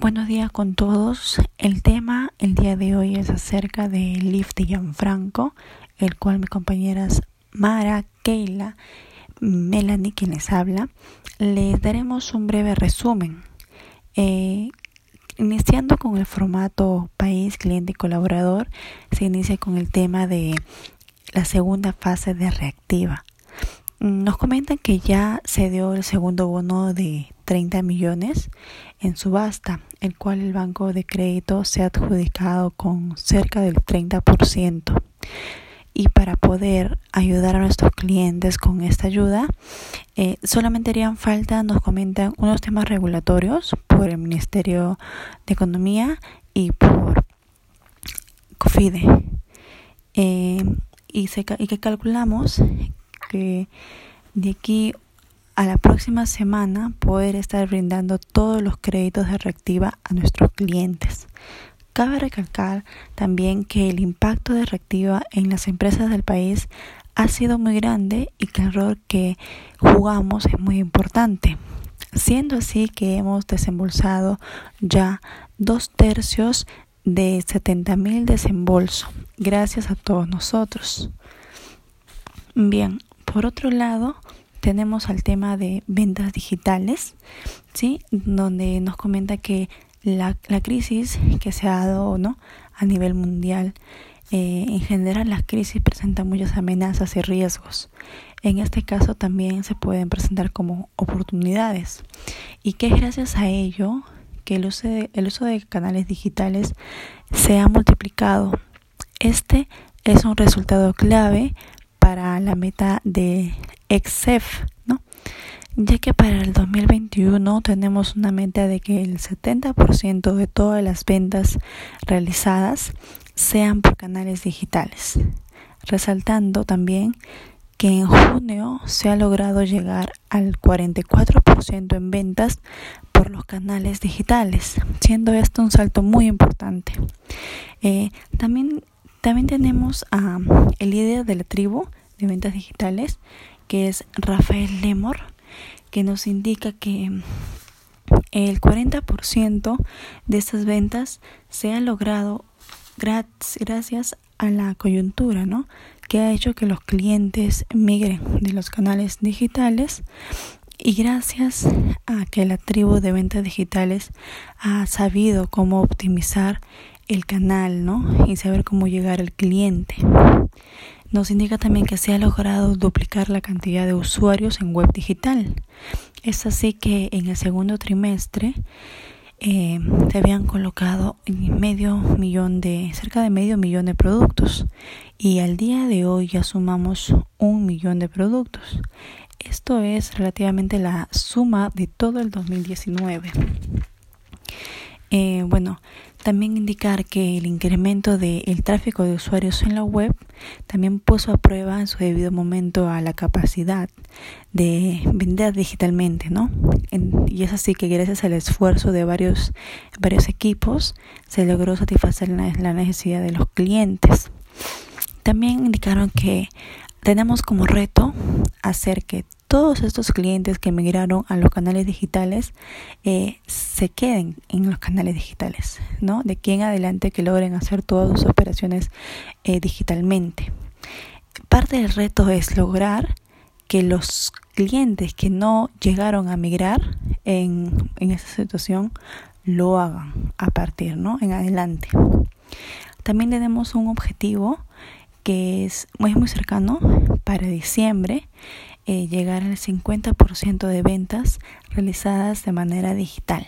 Buenos días con todos. El tema el día de hoy es acerca del lift de Gianfranco, el cual mis compañeras Mara, Keila, Melanie, quien les habla, les daremos un breve resumen. Eh, iniciando con el formato país, cliente y colaborador, se inicia con el tema de la segunda fase de reactiva. Nos comentan que ya se dio el segundo bono de 30 millones en subasta, el cual el banco de crédito se ha adjudicado con cerca del 30%. Y para poder ayudar a nuestros clientes con esta ayuda, eh, solamente harían falta, nos comentan, unos temas regulatorios por el Ministerio de Economía y por COFIDE. Eh, y, se, y que calculamos que de aquí a la próxima semana poder estar brindando todos los créditos de reactiva a nuestros clientes. Cabe recalcar también que el impacto de reactiva en las empresas del país ha sido muy grande y que el rol que jugamos es muy importante. Siendo así que hemos desembolsado ya dos tercios de 70 mil desembolso, gracias a todos nosotros. Bien, por otro lado, tenemos al tema de ventas digitales, ¿sí? donde nos comenta que la, la crisis que se ha dado ¿no? a nivel mundial, eh, en general las crisis presentan muchas amenazas y riesgos. En este caso también se pueden presentar como oportunidades y que es gracias a ello que el uso de, el uso de canales digitales se ha multiplicado. Este es un resultado clave para la meta de EXEF, ¿no? Ya que para el 2021 tenemos una meta de que el 70% de todas las ventas realizadas sean por canales digitales. Resaltando también que en junio se ha logrado llegar al 44% en ventas por los canales digitales, siendo esto un salto muy importante. Eh, también, también tenemos a el líder de la tribu, de ventas digitales, que es Rafael Lemor, que nos indica que el 40% de estas ventas se ha logrado gracias a la coyuntura, ¿no? Que ha hecho que los clientes migren de los canales digitales y gracias a que la tribu de ventas digitales ha sabido cómo optimizar el canal, ¿no? Y saber cómo llegar al cliente. Nos indica también que se ha logrado duplicar la cantidad de usuarios en web digital. Es así que en el segundo trimestre eh, se habían colocado medio millón de, cerca de medio millón de productos y al día de hoy ya sumamos un millón de productos. Esto es relativamente la suma de todo el 2019. Eh, bueno, también indicar que el incremento del tráfico de usuarios en la web también puso a prueba en su debido momento a la capacidad de vender digitalmente, ¿no? y es así que gracias al esfuerzo de varios, varios equipos se logró satisfacer la necesidad de los clientes. También indicaron que tenemos como reto hacer que todos estos clientes que migraron a los canales digitales eh, se queden en los canales digitales, ¿no? De aquí en adelante que logren hacer todas sus operaciones eh, digitalmente. Parte del reto es lograr que los clientes que no llegaron a migrar en, en esa situación lo hagan a partir, ¿no? En adelante. También tenemos un objetivo que es muy, muy cercano para diciembre eh, llegar al 50% de ventas realizadas de manera digital.